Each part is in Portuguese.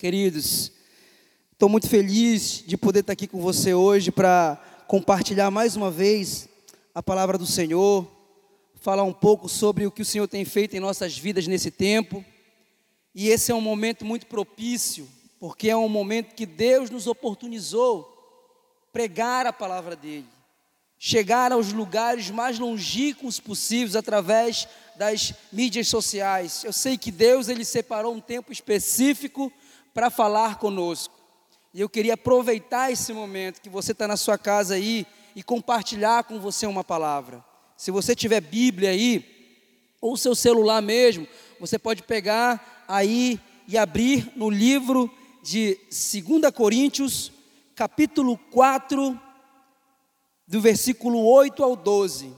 Queridos, estou muito feliz de poder estar aqui com você hoje para compartilhar mais uma vez a palavra do Senhor, falar um pouco sobre o que o Senhor tem feito em nossas vidas nesse tempo. E esse é um momento muito propício, porque é um momento que Deus nos oportunizou pregar a palavra dele, chegar aos lugares mais longínquos possíveis através das mídias sociais. Eu sei que Deus ele separou um tempo específico para falar conosco. E eu queria aproveitar esse momento que você está na sua casa aí e compartilhar com você uma palavra. Se você tiver Bíblia aí, ou seu celular mesmo, você pode pegar aí e abrir no livro de 2 Coríntios, capítulo 4, do versículo 8 ao 12.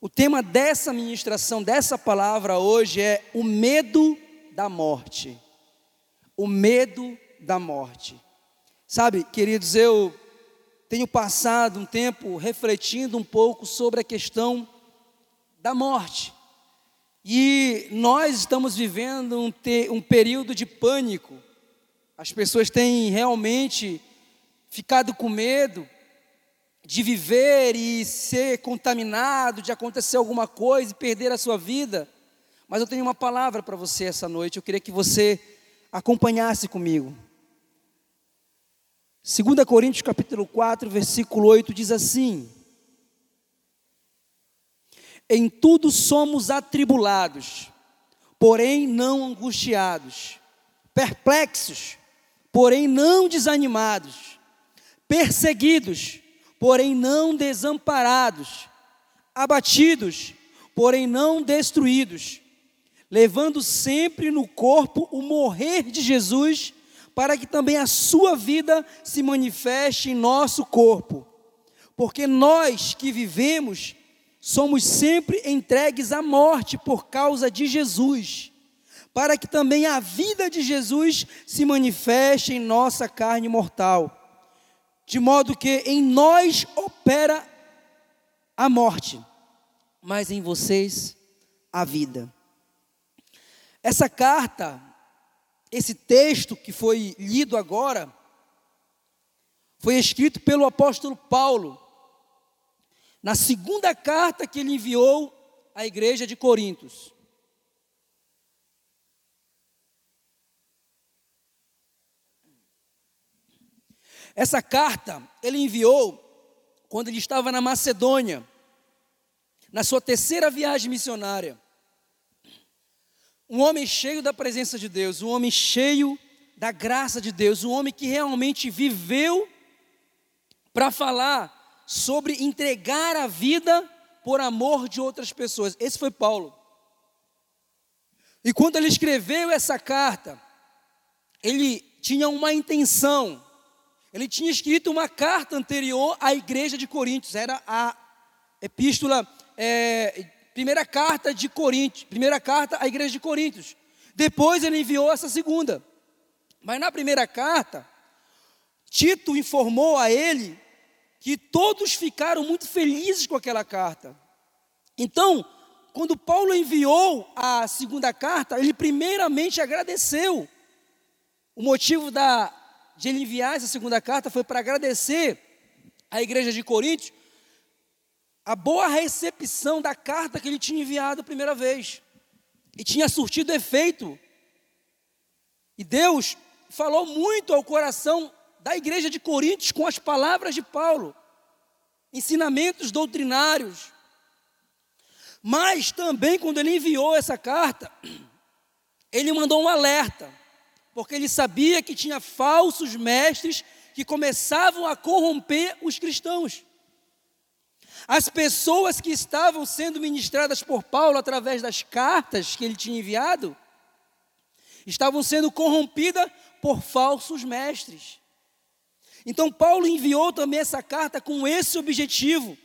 O tema dessa ministração, dessa palavra hoje é o medo da morte o medo da morte. Sabe, queridos, eu tenho passado um tempo refletindo um pouco sobre a questão da morte. E nós estamos vivendo um, te, um período de pânico. As pessoas têm realmente ficado com medo de viver e ser contaminado, de acontecer alguma coisa e perder a sua vida. Mas eu tenho uma palavra para você essa noite. Eu queria que você acompanhasse comigo. 2 Coríntios capítulo 4, versículo 8 diz assim: Em tudo somos atribulados, porém não angustiados, perplexos, porém não desanimados, perseguidos, porém não desamparados, abatidos, porém não destruídos levando sempre no corpo o morrer de Jesus, para que também a sua vida se manifeste em nosso corpo. Porque nós que vivemos somos sempre entregues à morte por causa de Jesus, para que também a vida de Jesus se manifeste em nossa carne mortal. De modo que em nós opera a morte, mas em vocês a vida. Essa carta, esse texto que foi lido agora, foi escrito pelo apóstolo Paulo, na segunda carta que ele enviou à igreja de Corintos. Essa carta ele enviou quando ele estava na Macedônia, na sua terceira viagem missionária. Um homem cheio da presença de Deus, um homem cheio da graça de Deus, um homem que realmente viveu para falar sobre entregar a vida por amor de outras pessoas. Esse foi Paulo. E quando ele escreveu essa carta, ele tinha uma intenção. Ele tinha escrito uma carta anterior à igreja de Coríntios, era a epístola é, primeira carta de Coríntios, primeira carta à igreja de Coríntios. Depois ele enviou essa segunda. Mas na primeira carta, Tito informou a ele que todos ficaram muito felizes com aquela carta. Então, quando Paulo enviou a segunda carta, ele primeiramente agradeceu. O motivo da, de ele enviar essa segunda carta foi para agradecer à igreja de Coríntios a boa recepção da carta que ele tinha enviado a primeira vez. E tinha surtido efeito. E Deus falou muito ao coração da igreja de Coríntios com as palavras de Paulo, ensinamentos doutrinários. Mas também, quando ele enviou essa carta, ele mandou um alerta, porque ele sabia que tinha falsos mestres que começavam a corromper os cristãos. As pessoas que estavam sendo ministradas por Paulo através das cartas que ele tinha enviado, estavam sendo corrompidas por falsos mestres. Então, Paulo enviou também essa carta com esse objetivo,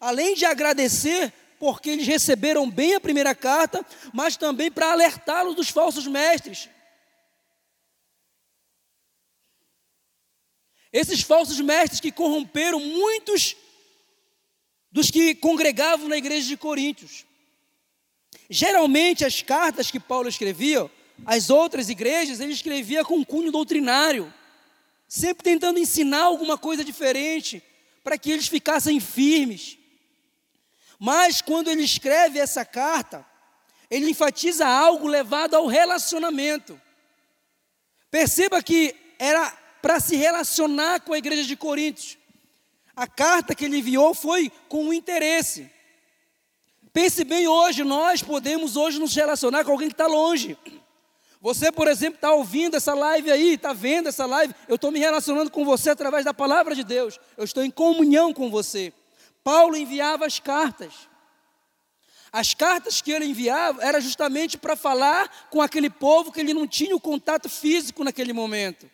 além de agradecer porque eles receberam bem a primeira carta, mas também para alertá-los dos falsos mestres. Esses falsos mestres que corromperam muitos dos que congregavam na igreja de Coríntios. Geralmente as cartas que Paulo escrevia, as outras igrejas, ele escrevia com cunho doutrinário, sempre tentando ensinar alguma coisa diferente, para que eles ficassem firmes. Mas quando ele escreve essa carta, ele enfatiza algo levado ao relacionamento. Perceba que era para se relacionar com a igreja de Coríntios. A carta que ele enviou foi com interesse. Pense bem hoje, nós podemos hoje nos relacionar com alguém que está longe. Você, por exemplo, está ouvindo essa live aí, está vendo essa live, eu estou me relacionando com você através da palavra de Deus, eu estou em comunhão com você. Paulo enviava as cartas. As cartas que ele enviava era justamente para falar com aquele povo que ele não tinha o contato físico naquele momento.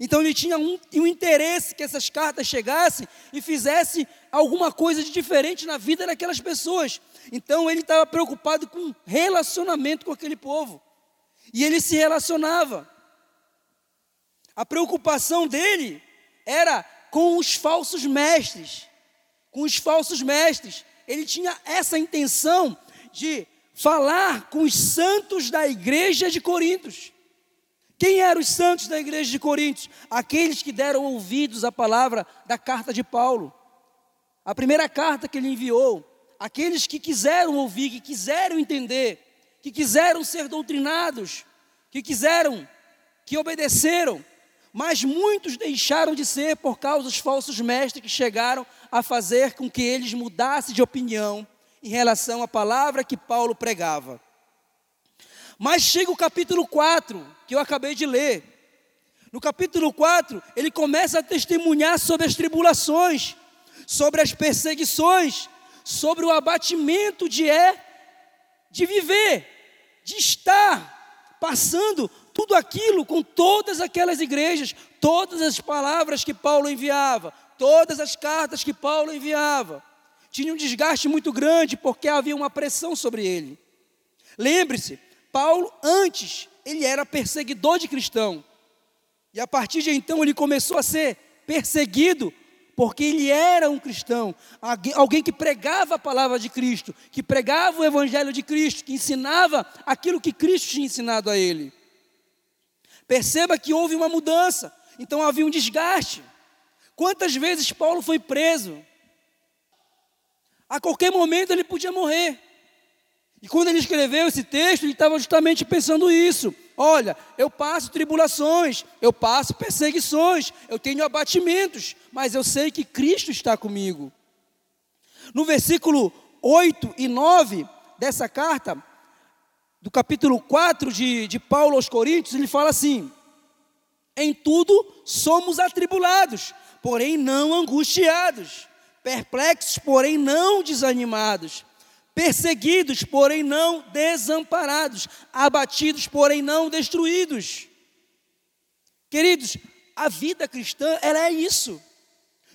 Então ele tinha um, um interesse que essas cartas chegassem e fizessem alguma coisa de diferente na vida daquelas pessoas. Então ele estava preocupado com relacionamento com aquele povo. E ele se relacionava. A preocupação dele era com os falsos mestres. Com os falsos mestres. Ele tinha essa intenção de falar com os santos da igreja de Corintos. Quem eram os santos da igreja de Corintos? Aqueles que deram ouvidos à palavra da carta de Paulo. A primeira carta que ele enviou. Aqueles que quiseram ouvir, que quiseram entender que quiseram ser doutrinados, que quiseram, que obedeceram, mas muitos deixaram de ser por causa dos falsos mestres que chegaram a fazer com que eles mudassem de opinião em relação à palavra que Paulo pregava. Mas chega o capítulo 4, que eu acabei de ler. No capítulo 4, ele começa a testemunhar sobre as tribulações, sobre as perseguições, sobre o abatimento de é de viver, de estar passando tudo aquilo com todas aquelas igrejas, todas as palavras que Paulo enviava, todas as cartas que Paulo enviava. Tinha um desgaste muito grande porque havia uma pressão sobre ele. Lembre-se, Paulo antes ele era perseguidor de cristão. E a partir de então ele começou a ser perseguido porque ele era um cristão, alguém que pregava a palavra de Cristo, que pregava o evangelho de Cristo, que ensinava aquilo que Cristo tinha ensinado a ele. Perceba que houve uma mudança, então havia um desgaste. Quantas vezes Paulo foi preso? A qualquer momento ele podia morrer. E quando ele escreveu esse texto, ele estava justamente pensando isso. Olha, eu passo tribulações, eu passo perseguições, eu tenho abatimentos, mas eu sei que Cristo está comigo. No versículo 8 e 9 dessa carta, do capítulo 4 de, de Paulo aos Coríntios, ele fala assim: Em tudo somos atribulados, porém não angustiados, perplexos, porém não desanimados perseguidos, porém não desamparados, abatidos, porém não destruídos. Queridos, a vida cristã, ela é isso.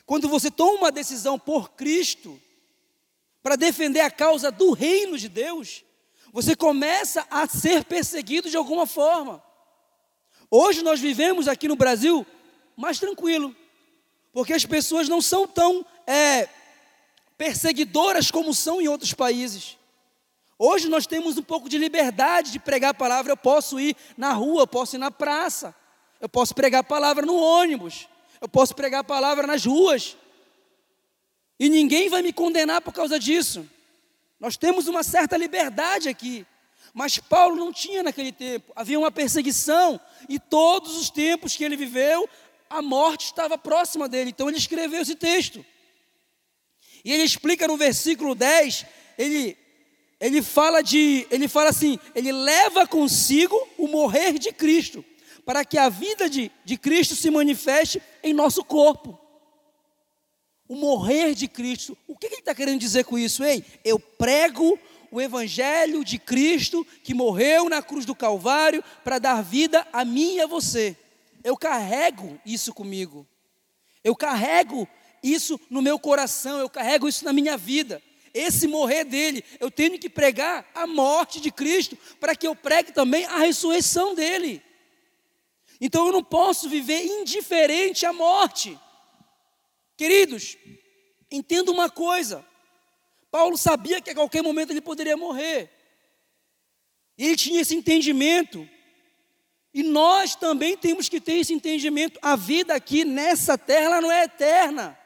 Quando você toma uma decisão por Cristo, para defender a causa do reino de Deus, você começa a ser perseguido de alguma forma. Hoje nós vivemos aqui no Brasil mais tranquilo, porque as pessoas não são tão é, perseguidoras como são em outros países. Hoje nós temos um pouco de liberdade de pregar a palavra. Eu posso ir na rua, eu posso ir na praça, eu posso pregar a palavra no ônibus, eu posso pregar a palavra nas ruas. E ninguém vai me condenar por causa disso. Nós temos uma certa liberdade aqui. Mas Paulo não tinha naquele tempo. Havia uma perseguição e todos os tempos que ele viveu, a morte estava próxima dele. Então ele escreveu esse texto. E ele explica no versículo 10, ele, ele fala de, ele fala assim, ele leva consigo o morrer de Cristo, para que a vida de, de Cristo se manifeste em nosso corpo. O morrer de Cristo. O que ele está querendo dizer com isso? Ei, eu prego o Evangelho de Cristo que morreu na cruz do Calvário para dar vida a mim e a você. Eu carrego isso comigo. Eu carrego isso no meu coração, eu carrego isso na minha vida. Esse morrer dele, eu tenho que pregar a morte de Cristo, para que eu pregue também a ressurreição dele. Então eu não posso viver indiferente à morte. Queridos, entenda uma coisa: Paulo sabia que a qualquer momento ele poderia morrer. Ele tinha esse entendimento E nós também temos que ter esse entendimento. A vida aqui nessa terra não é eterna.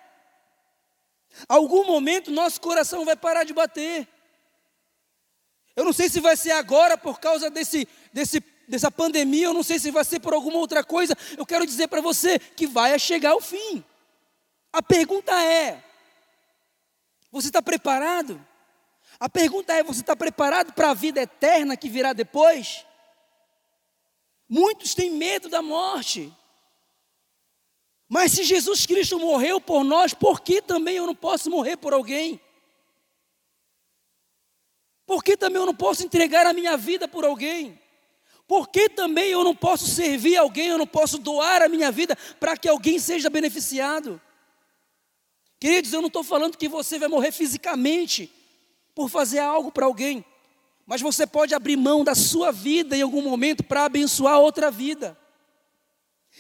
Algum momento nosso coração vai parar de bater. Eu não sei se vai ser agora por causa desse, desse, dessa pandemia, eu não sei se vai ser por alguma outra coisa. Eu quero dizer para você que vai chegar o fim. A pergunta é: você está preparado? A pergunta é: você está preparado para a vida eterna que virá depois? Muitos têm medo da morte. Mas se Jesus Cristo morreu por nós, por que também eu não posso morrer por alguém? Por que também eu não posso entregar a minha vida por alguém? Por que também eu não posso servir alguém, eu não posso doar a minha vida para que alguém seja beneficiado? Queridos, eu não estou falando que você vai morrer fisicamente por fazer algo para alguém, mas você pode abrir mão da sua vida em algum momento para abençoar outra vida.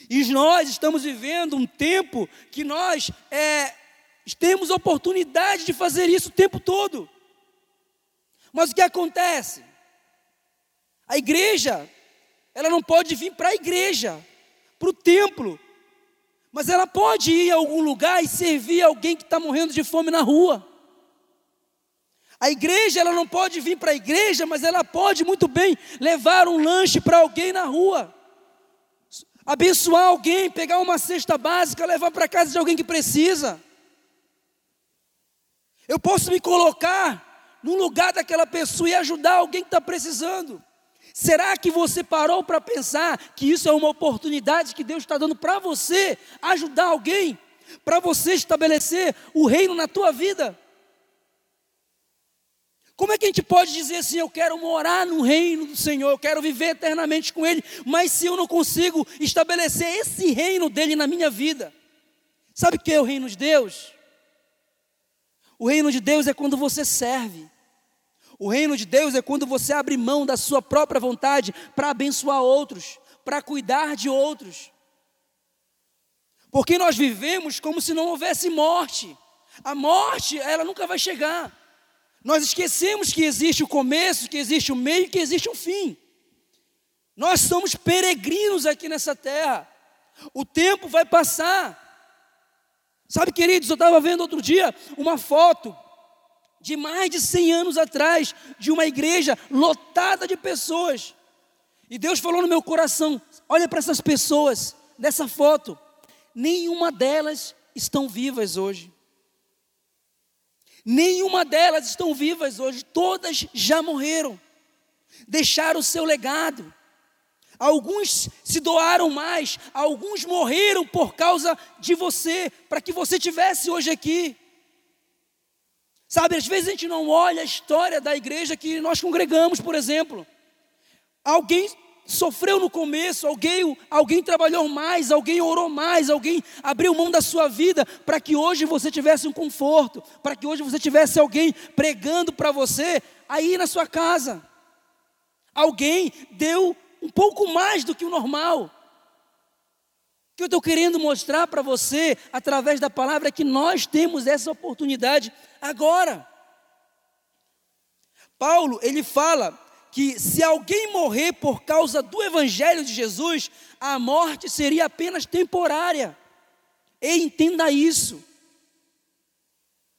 E nós estamos vivendo um tempo que nós é, temos oportunidade de fazer isso o tempo todo. Mas o que acontece? A igreja, ela não pode vir para a igreja, para o templo, mas ela pode ir a algum lugar e servir alguém que está morrendo de fome na rua. A igreja, ela não pode vir para a igreja, mas ela pode muito bem levar um lanche para alguém na rua. Abençoar alguém, pegar uma cesta básica, levar para casa de alguém que precisa. Eu posso me colocar no lugar daquela pessoa e ajudar alguém que está precisando. Será que você parou para pensar que isso é uma oportunidade que Deus está dando para você ajudar alguém, para você estabelecer o reino na tua vida? Como é que a gente pode dizer assim, eu quero morar no reino do Senhor, eu quero viver eternamente com Ele, mas se eu não consigo estabelecer esse reino dele na minha vida? Sabe o que é o reino de Deus? O reino de Deus é quando você serve. O reino de Deus é quando você abre mão da sua própria vontade para abençoar outros, para cuidar de outros. Porque nós vivemos como se não houvesse morte. A morte, ela nunca vai chegar. Nós esquecemos que existe o começo, que existe o meio, que existe o fim. Nós somos peregrinos aqui nessa terra. O tempo vai passar. Sabe, queridos, eu estava vendo outro dia uma foto de mais de 100 anos atrás, de uma igreja lotada de pessoas. E Deus falou no meu coração: olha para essas pessoas, dessa foto, nenhuma delas estão vivas hoje. Nenhuma delas estão vivas hoje, todas já morreram, deixaram o seu legado. Alguns se doaram mais, alguns morreram por causa de você, para que você tivesse hoje aqui. Sabe, às vezes a gente não olha a história da igreja que nós congregamos, por exemplo. Alguém sofreu no começo, alguém, alguém trabalhou mais, alguém orou mais, alguém abriu mão da sua vida para que hoje você tivesse um conforto, para que hoje você tivesse alguém pregando para você aí na sua casa. Alguém deu um pouco mais do que o normal. O que eu estou querendo mostrar para você, através da palavra, é que nós temos essa oportunidade agora. Paulo, ele fala que se alguém morrer por causa do evangelho de Jesus, a morte seria apenas temporária. E entenda isso.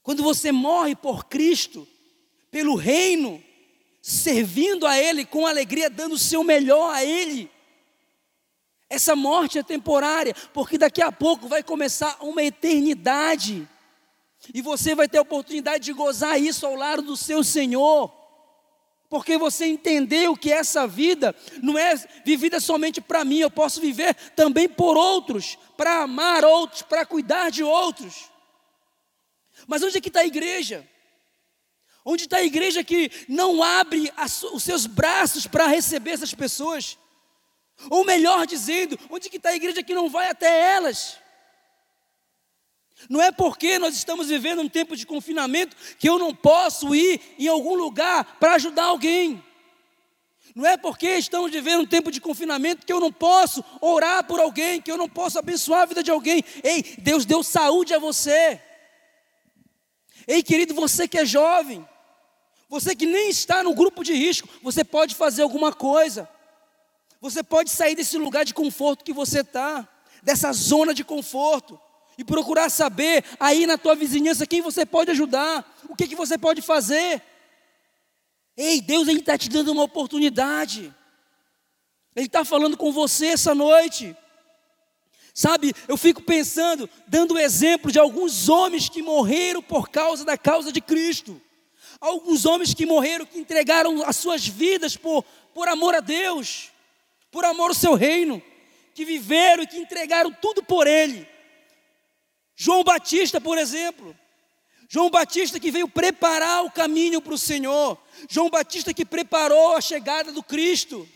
Quando você morre por Cristo, pelo reino, servindo a Ele com alegria, dando o seu melhor a Ele, essa morte é temporária, porque daqui a pouco vai começar uma eternidade. E você vai ter a oportunidade de gozar isso ao lado do seu Senhor. Porque você entendeu que essa vida não é vivida somente para mim, eu posso viver também por outros, para amar outros, para cuidar de outros. Mas onde é que está a igreja? Onde está a igreja que não abre os seus braços para receber essas pessoas? Ou melhor dizendo, onde que está a igreja que não vai até elas? Não é porque nós estamos vivendo um tempo de confinamento que eu não posso ir em algum lugar para ajudar alguém. Não é porque estamos vivendo um tempo de confinamento que eu não posso orar por alguém, que eu não posso abençoar a vida de alguém. Ei, Deus deu saúde a você. Ei, querido, você que é jovem, você que nem está no grupo de risco, você pode fazer alguma coisa. Você pode sair desse lugar de conforto que você está, dessa zona de conforto, e procurar saber aí na tua vizinhança quem você pode ajudar, o que, que você pode fazer. Ei, Deus está te dando uma oportunidade. Ele está falando com você essa noite. Sabe, eu fico pensando, dando exemplo de alguns homens que morreram por causa da causa de Cristo. Alguns homens que morreram, que entregaram as suas vidas por, por amor a Deus por amor ao seu reino, que viveram e que entregaram tudo por ele. João Batista, por exemplo. João Batista que veio preparar o caminho para o Senhor. João Batista que preparou a chegada do Cristo,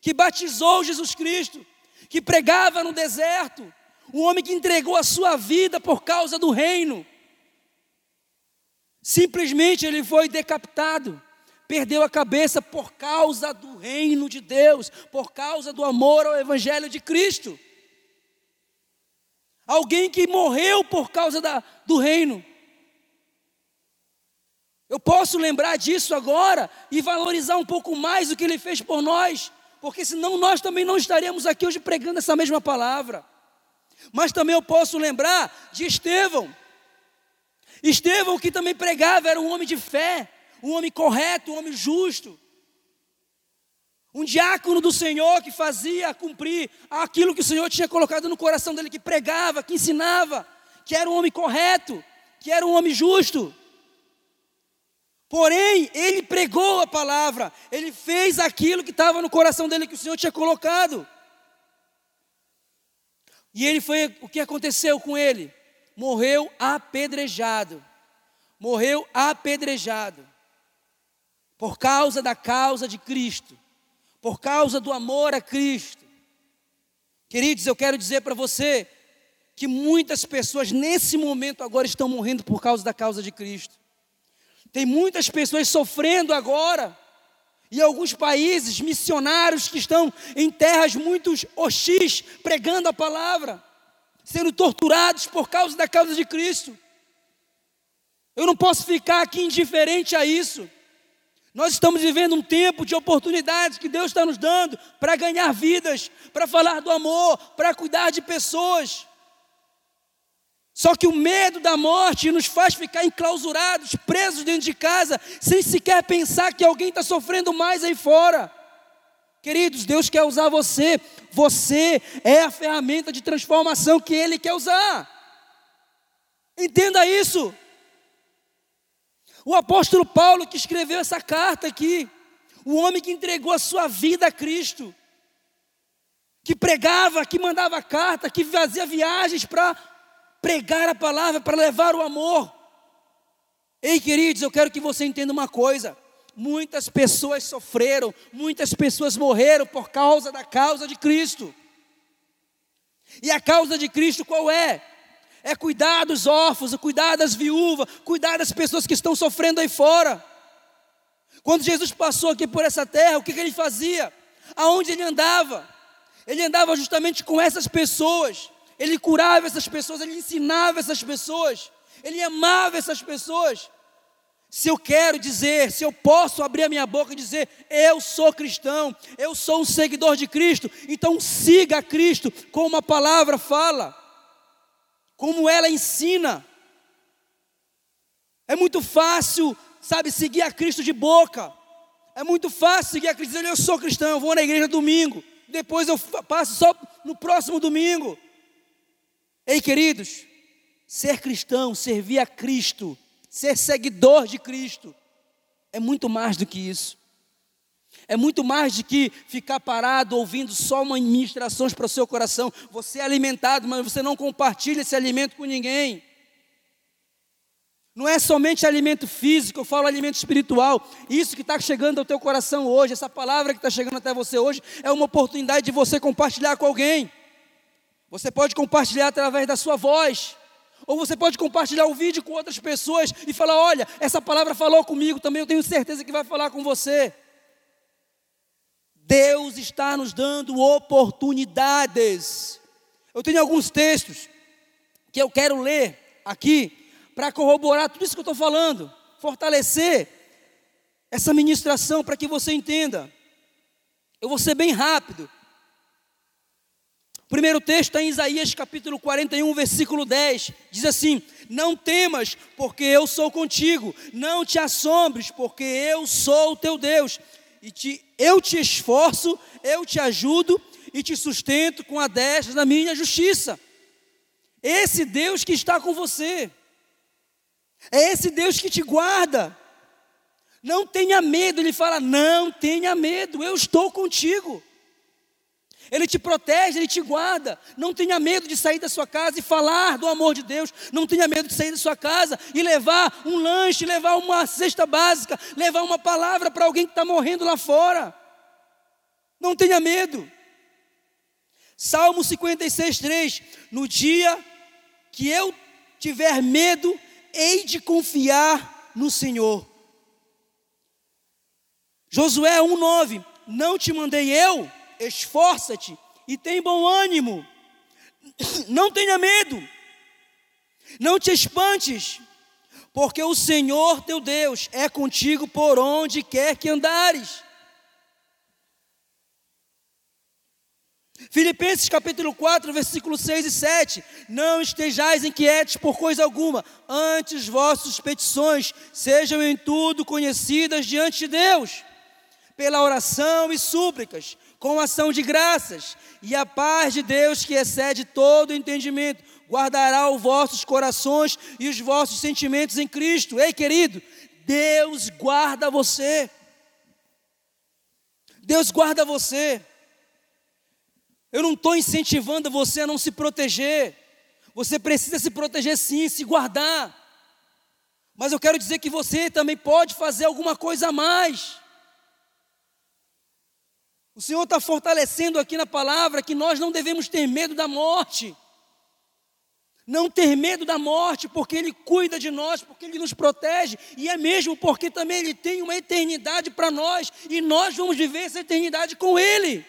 que batizou Jesus Cristo, que pregava no deserto. O homem que entregou a sua vida por causa do reino. Simplesmente ele foi decapitado perdeu a cabeça por causa do reino de Deus, por causa do amor ao Evangelho de Cristo. Alguém que morreu por causa da, do reino. Eu posso lembrar disso agora e valorizar um pouco mais o que ele fez por nós, porque senão nós também não estaríamos aqui hoje pregando essa mesma palavra. Mas também eu posso lembrar de Estevão. Estevão, que também pregava, era um homem de fé, um homem correto, um homem justo. Um diácono do Senhor que fazia cumprir aquilo que o Senhor tinha colocado no coração dele, que pregava, que ensinava, que era um homem correto, que era um homem justo. Porém, ele pregou a palavra, ele fez aquilo que estava no coração dele que o Senhor tinha colocado. E ele foi, o que aconteceu com ele? Morreu apedrejado. Morreu apedrejado por causa da causa de Cristo, por causa do amor a Cristo. Queridos, eu quero dizer para você que muitas pessoas nesse momento agora estão morrendo por causa da causa de Cristo. Tem muitas pessoas sofrendo agora. E alguns países missionários que estão em terras muito hostis, pregando a palavra, sendo torturados por causa da causa de Cristo. Eu não posso ficar aqui indiferente a isso. Nós estamos vivendo um tempo de oportunidades que Deus está nos dando para ganhar vidas, para falar do amor, para cuidar de pessoas. Só que o medo da morte nos faz ficar enclausurados, presos dentro de casa, sem sequer pensar que alguém está sofrendo mais aí fora. Queridos, Deus quer usar você, você é a ferramenta de transformação que Ele quer usar. Entenda isso. O apóstolo Paulo que escreveu essa carta aqui, o homem que entregou a sua vida a Cristo, que pregava, que mandava carta, que fazia viagens para pregar a palavra, para levar o amor. Ei, queridos, eu quero que você entenda uma coisa. Muitas pessoas sofreram, muitas pessoas morreram por causa da causa de Cristo. E a causa de Cristo qual é? É cuidar dos órfãos, é cuidar das viúvas, cuidar das pessoas que estão sofrendo aí fora. Quando Jesus passou aqui por essa terra, o que, que ele fazia? Aonde ele andava? Ele andava justamente com essas pessoas, ele curava essas pessoas, ele ensinava essas pessoas, ele amava essas pessoas. Se eu quero dizer, se eu posso abrir a minha boca e dizer, eu sou cristão, eu sou um seguidor de Cristo, então siga Cristo, como a palavra fala como ela ensina. É muito fácil, sabe, seguir a Cristo de boca. É muito fácil seguir a Cristo dizer, eu sou cristão, eu vou na igreja domingo. Depois eu passo só no próximo domingo. Ei, queridos, ser cristão, servir a Cristo, ser seguidor de Cristo, é muito mais do que isso. É muito mais do que ficar parado ouvindo só uma ministrações para o seu coração. Você é alimentado, mas você não compartilha esse alimento com ninguém. Não é somente alimento físico, eu falo alimento espiritual. Isso que está chegando ao teu coração hoje, essa palavra que está chegando até você hoje, é uma oportunidade de você compartilhar com alguém. Você pode compartilhar através da sua voz. Ou você pode compartilhar o vídeo com outras pessoas e falar: olha, essa palavra falou comigo também, eu tenho certeza que vai falar com você. Deus está nos dando oportunidades. Eu tenho alguns textos que eu quero ler aqui para corroborar tudo isso que eu estou falando, fortalecer essa ministração para que você entenda. Eu vou ser bem rápido. O primeiro texto está em Isaías capítulo 41, versículo 10. Diz assim: Não temas, porque eu sou contigo. Não te assombres, porque eu sou o teu Deus. E te, eu te esforço, eu te ajudo e te sustento com a destra da minha justiça. Esse Deus que está com você. É esse Deus que te guarda. Não tenha medo, ele fala: não tenha medo, eu estou contigo. Ele te protege, ele te guarda. Não tenha medo de sair da sua casa e falar do amor de Deus. Não tenha medo de sair da sua casa e levar um lanche, levar uma cesta básica, levar uma palavra para alguém que está morrendo lá fora. Não tenha medo. Salmo 56, 3: No dia que eu tiver medo, hei de confiar no Senhor. Josué 1,9: Não te mandei eu, esforça-te e tem bom ânimo, não tenha medo, não te espantes, porque o Senhor teu Deus é contigo por onde quer que andares. Filipenses capítulo 4, versículo 6 e 7. Não estejais inquietos por coisa alguma, antes vossas petições sejam em tudo conhecidas diante de Deus, pela oração e súplicas, com ação de graças, e a paz de Deus, que excede todo entendimento, guardará os vossos corações e os vossos sentimentos em Cristo. Ei, querido, Deus guarda você. Deus guarda você. Eu não estou incentivando você a não se proteger. Você precisa se proteger sim, se guardar. Mas eu quero dizer que você também pode fazer alguma coisa a mais. O Senhor está fortalecendo aqui na palavra que nós não devemos ter medo da morte. Não ter medo da morte, porque Ele cuida de nós, porque Ele nos protege, e é mesmo porque também Ele tem uma eternidade para nós, e nós vamos viver essa eternidade com Ele.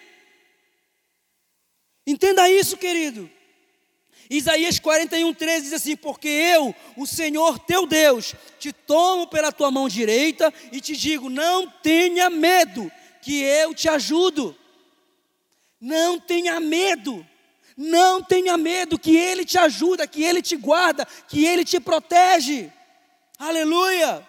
Entenda isso, querido. Isaías 41, 13 diz assim: Porque eu, o Senhor teu Deus, te tomo pela tua mão direita e te digo: Não tenha medo, que eu te ajudo. Não tenha medo, não tenha medo, que Ele te ajuda, que Ele te guarda, que Ele te protege. Aleluia.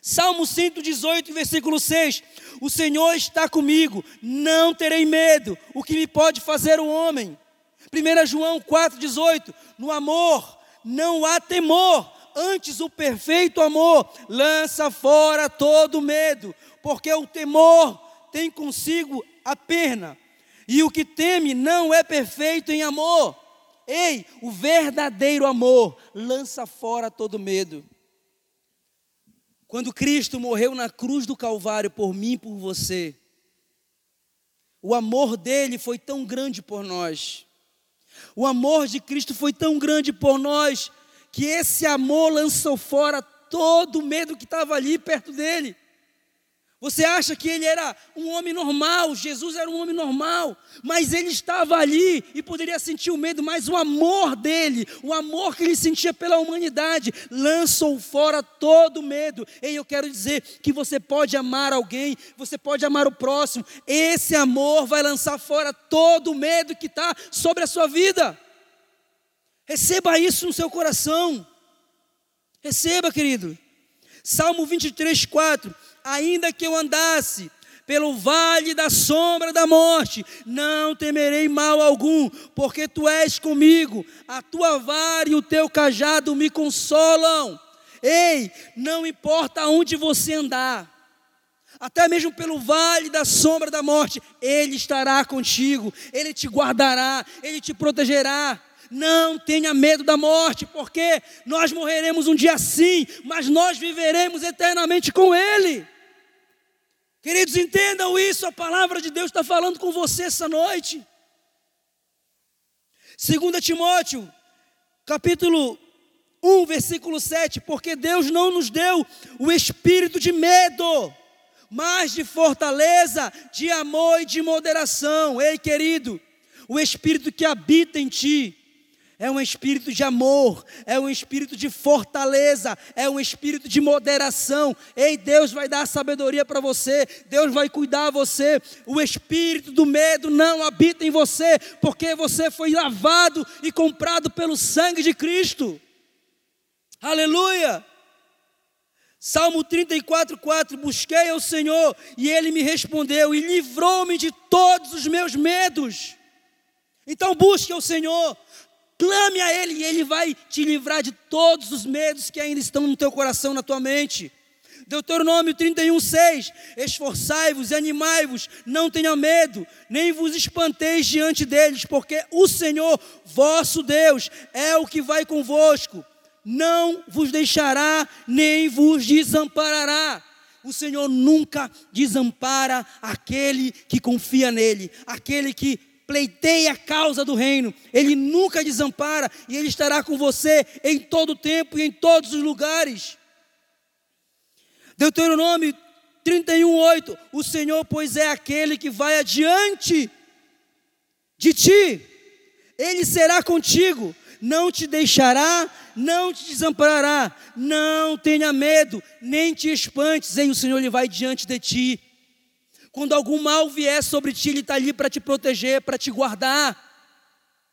Salmo 118, versículo 6: O Senhor está comigo, não terei medo, o que me pode fazer o homem? 1 João 4,18: No amor não há temor, antes o perfeito amor lança fora todo medo, porque o temor tem consigo a pena, e o que teme não é perfeito em amor. Ei, o verdadeiro amor lança fora todo medo. Quando Cristo morreu na cruz do Calvário por mim e por você, o amor dele foi tão grande por nós. O amor de Cristo foi tão grande por nós que esse amor lançou fora todo o medo que estava ali perto dele. Você acha que ele era um homem normal, Jesus era um homem normal, mas ele estava ali e poderia sentir o medo, mas o amor dele, o amor que ele sentia pela humanidade, lançou fora todo o medo. E eu quero dizer que você pode amar alguém, você pode amar o próximo, esse amor vai lançar fora todo o medo que está sobre a sua vida. Receba isso no seu coração, receba, querido. Salmo 23, 4 ainda que eu andasse pelo vale da sombra da morte, não temerei mal algum, porque tu és comigo, a tua vara e o teu cajado me consolam. Ei, não importa onde você andar, até mesmo pelo vale da sombra da morte, Ele estará contigo, Ele te guardará, Ele te protegerá. Não tenha medo da morte, porque nós morreremos um dia sim, mas nós viveremos eternamente com Ele. Queridos, entendam isso, a palavra de Deus está falando com você essa noite. 2 Timóteo, capítulo 1, versículo 7, porque Deus não nos deu o espírito de medo, mas de fortaleza, de amor e de moderação. Ei, querido, o espírito que habita em ti é um espírito de amor, é um espírito de fortaleza, é um espírito de moderação. Ei, Deus vai dar sabedoria para você, Deus vai cuidar de você. O espírito do medo não habita em você, porque você foi lavado e comprado pelo sangue de Cristo. Aleluia! Salmo 34, 4: Busquei ao Senhor e ele me respondeu e livrou-me de todos os meus medos. Então busque ao Senhor, clame a Ele e Ele vai te livrar de todos os medos que ainda estão no teu coração, na tua mente. Deuteronômio 31, 6: Esforçai-vos e animai-vos, não tenha medo, nem vos espanteis diante deles, porque o Senhor, vosso Deus, é o que vai convosco não vos deixará nem vos desamparará. O Senhor nunca desampara aquele que confia nele, aquele que pleiteia a causa do reino. Ele nunca desampara e ele estará com você em todo tempo e em todos os lugares. Deuteronômio 31:8. O Senhor, pois é aquele que vai adiante de ti. Ele será contigo não te deixará, não te desamparará. Não tenha medo, nem te espantes, em o Senhor ele vai diante de ti. Quando algum mal vier sobre ti, ele está ali para te proteger, para te guardar.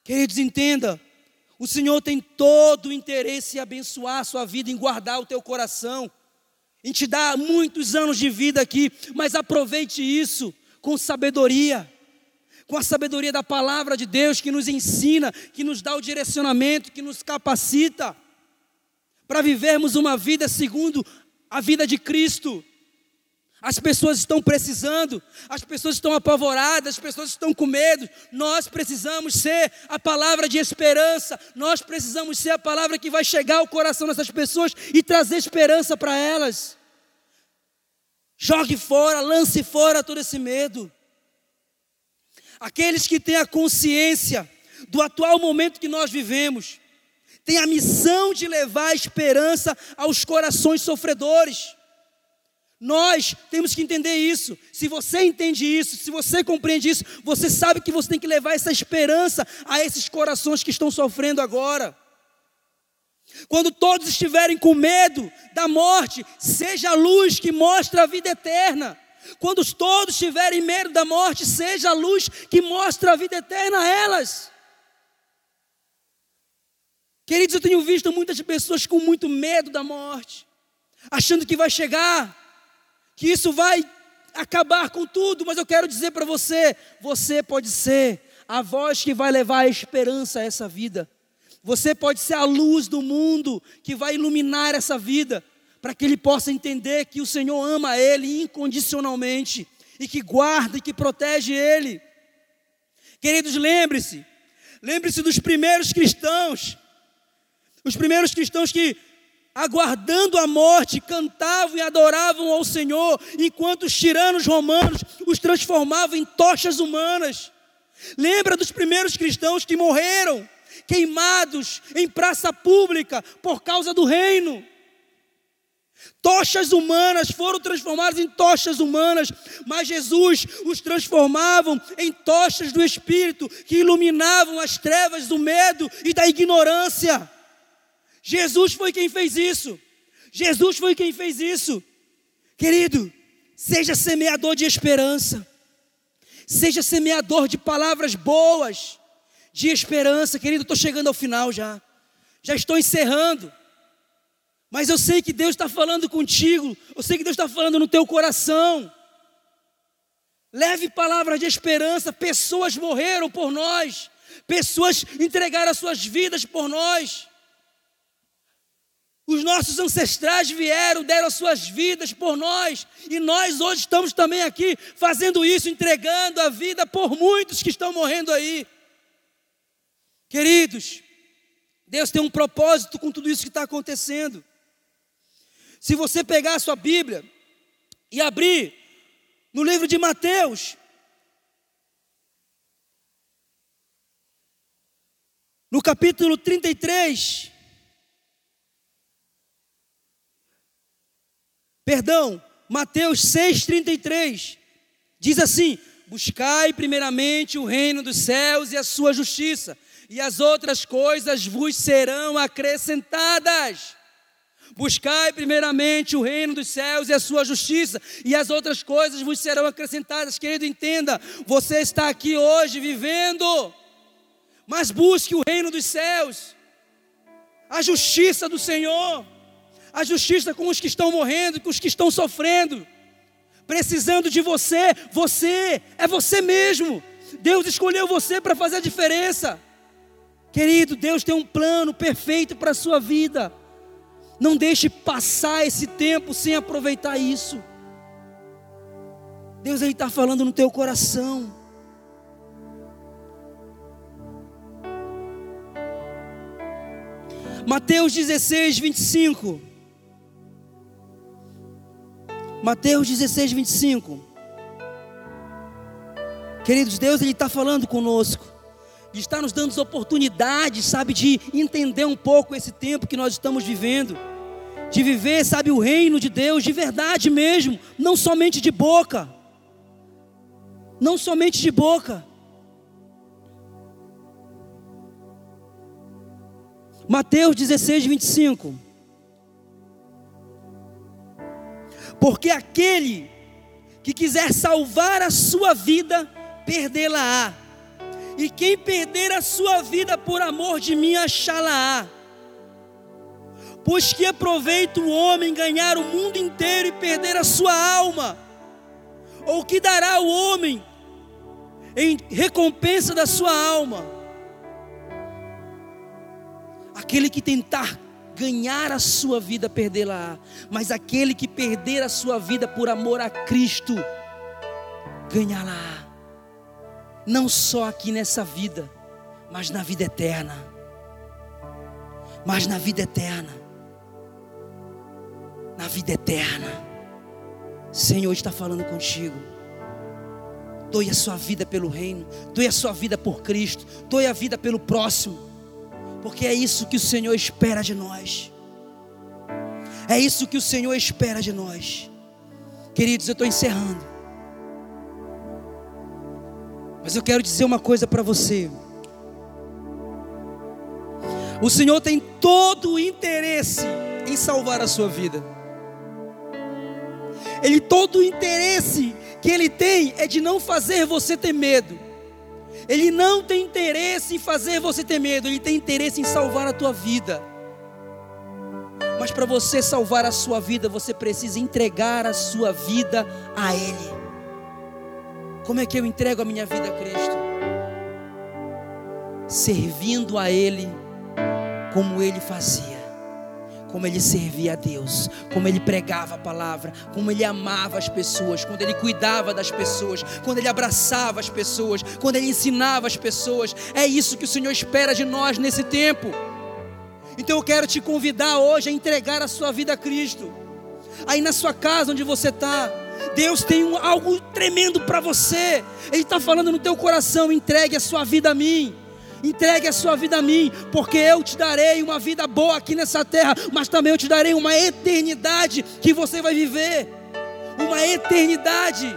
Queridos, entenda, o Senhor tem todo o interesse em abençoar a sua vida, em guardar o teu coração, em te dar muitos anos de vida aqui, mas aproveite isso com sabedoria com a sabedoria da palavra de Deus que nos ensina, que nos dá o direcionamento, que nos capacita para vivermos uma vida segundo a vida de Cristo. As pessoas estão precisando, as pessoas estão apavoradas, as pessoas estão com medo. Nós precisamos ser a palavra de esperança, nós precisamos ser a palavra que vai chegar ao coração dessas pessoas e trazer esperança para elas. Jogue fora, lance fora todo esse medo. Aqueles que têm a consciência do atual momento que nós vivemos, têm a missão de levar a esperança aos corações sofredores. Nós temos que entender isso. Se você entende isso, se você compreende isso, você sabe que você tem que levar essa esperança a esses corações que estão sofrendo agora. Quando todos estiverem com medo da morte, seja a luz que mostra a vida eterna. Quando todos tiverem medo da morte, seja a luz que mostra a vida eterna a elas. Queridos, eu tenho visto muitas pessoas com muito medo da morte, achando que vai chegar, que isso vai acabar com tudo, mas eu quero dizer para você: você pode ser a voz que vai levar a esperança a essa vida. Você pode ser a luz do mundo que vai iluminar essa vida para que ele possa entender que o Senhor ama ele incondicionalmente e que guarda e que protege ele. Queridos, lembre-se, lembre-se dos primeiros cristãos, os primeiros cristãos que, aguardando a morte, cantavam e adoravam ao Senhor, enquanto os tiranos romanos os transformavam em tochas humanas. Lembra dos primeiros cristãos que morreram queimados em praça pública por causa do reino. Tochas humanas foram transformadas em tochas humanas, mas Jesus os transformavam em tochas do Espírito que iluminavam as trevas do medo e da ignorância. Jesus foi quem fez isso. Jesus foi quem fez isso. Querido, seja semeador de esperança, seja semeador de palavras boas, de esperança. Querido, estou chegando ao final já, já estou encerrando. Mas eu sei que Deus está falando contigo, eu sei que Deus está falando no teu coração. Leve palavras de esperança, pessoas morreram por nós, pessoas entregaram as suas vidas por nós. Os nossos ancestrais vieram, deram as suas vidas por nós, e nós hoje estamos também aqui fazendo isso, entregando a vida por muitos que estão morrendo aí. Queridos, Deus tem um propósito com tudo isso que está acontecendo. Se você pegar a sua Bíblia e abrir no livro de Mateus, no capítulo 33, perdão, Mateus 6,33, diz assim: Buscai primeiramente o reino dos céus e a sua justiça, e as outras coisas vos serão acrescentadas. Buscai primeiramente o reino dos céus e a sua justiça, e as outras coisas vos serão acrescentadas. Querido, entenda, você está aqui hoje vivendo, mas busque o reino dos céus, a justiça do Senhor, a justiça com os que estão morrendo, com os que estão sofrendo, precisando de você. Você é você mesmo. Deus escolheu você para fazer a diferença. Querido, Deus tem um plano perfeito para a sua vida. Não deixe passar esse tempo sem aproveitar isso. Deus está falando no teu coração. Mateus 16, 25. Mateus 16, 25. Queridos, Deus Ele está falando conosco de estar nos dando oportunidades, sabe, de entender um pouco esse tempo que nós estamos vivendo, de viver, sabe, o reino de Deus de verdade mesmo, não somente de boca, não somente de boca. Mateus 16, 25. Porque aquele que quiser salvar a sua vida, perdê-la-á e quem perder a sua vida por amor de mim, achá-la-á. Pois que aproveita o homem ganhar o mundo inteiro e perder a sua alma? Ou que dará o homem em recompensa da sua alma? Aquele que tentar ganhar a sua vida, perdê-la, mas aquele que perder a sua vida por amor a Cristo, ganhá-la não só aqui nessa vida, mas na vida eterna. Mas na vida eterna. Na vida eterna. Senhor está falando contigo. Doe a sua vida pelo reino, doe a sua vida por Cristo, doe a vida pelo próximo, porque é isso que o Senhor espera de nós. É isso que o Senhor espera de nós. Queridos, eu estou encerrando. Mas eu quero dizer uma coisa para você. O Senhor tem todo o interesse em salvar a sua vida. Ele todo o interesse que ele tem é de não fazer você ter medo. Ele não tem interesse em fazer você ter medo, ele tem interesse em salvar a tua vida. Mas para você salvar a sua vida, você precisa entregar a sua vida a ele. Como é que eu entrego a minha vida a Cristo? Servindo a Ele como Ele fazia, como Ele servia a Deus, como Ele pregava a palavra, como Ele amava as pessoas, quando Ele cuidava das pessoas, quando Ele abraçava as pessoas, quando Ele ensinava as pessoas. É isso que o Senhor espera de nós nesse tempo. Então eu quero te convidar hoje a entregar a sua vida a Cristo. Aí na sua casa onde você está, Deus tem um, algo tremendo para você. Ele está falando no teu coração: entregue a sua vida a mim. Entregue a sua vida a mim, porque eu te darei uma vida boa aqui nessa terra, mas também eu te darei uma eternidade que você vai viver. Uma eternidade.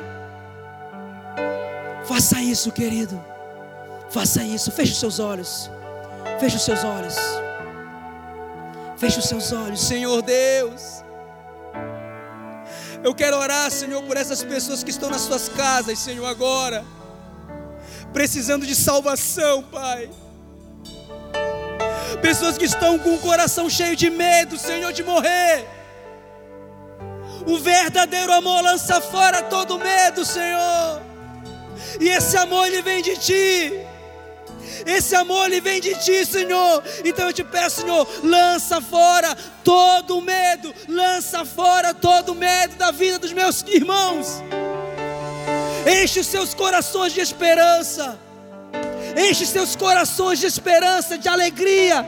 Faça isso, querido. Faça isso. Feche os seus olhos. Feche os seus olhos. Feche os seus olhos, Senhor Deus. Eu quero orar, Senhor, por essas pessoas que estão nas suas casas, Senhor, agora, precisando de salvação, Pai. Pessoas que estão com o coração cheio de medo, Senhor, de morrer. O verdadeiro amor lança fora todo medo, Senhor. E esse amor ele vem de ti. Esse amor ele vem de ti, Senhor. Então eu te peço, Senhor, lança fora todo medo, lança fora todo medo da vida dos meus irmãos. Enche os seus corações de esperança. Enche os seus corações de esperança, de alegria,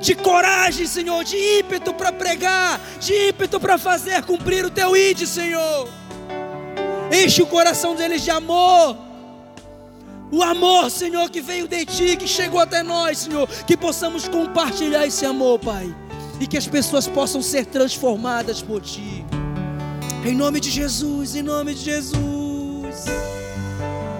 de coragem, Senhor, de ímpeto para pregar, de ímpeto para fazer cumprir o teu ide, Senhor. Enche o coração deles de amor o amor, Senhor, que veio de Ti, que chegou até nós, Senhor, que possamos compartilhar esse amor, Pai, e que as pessoas possam ser transformadas por Ti. Em nome de Jesus, em nome de Jesus. news.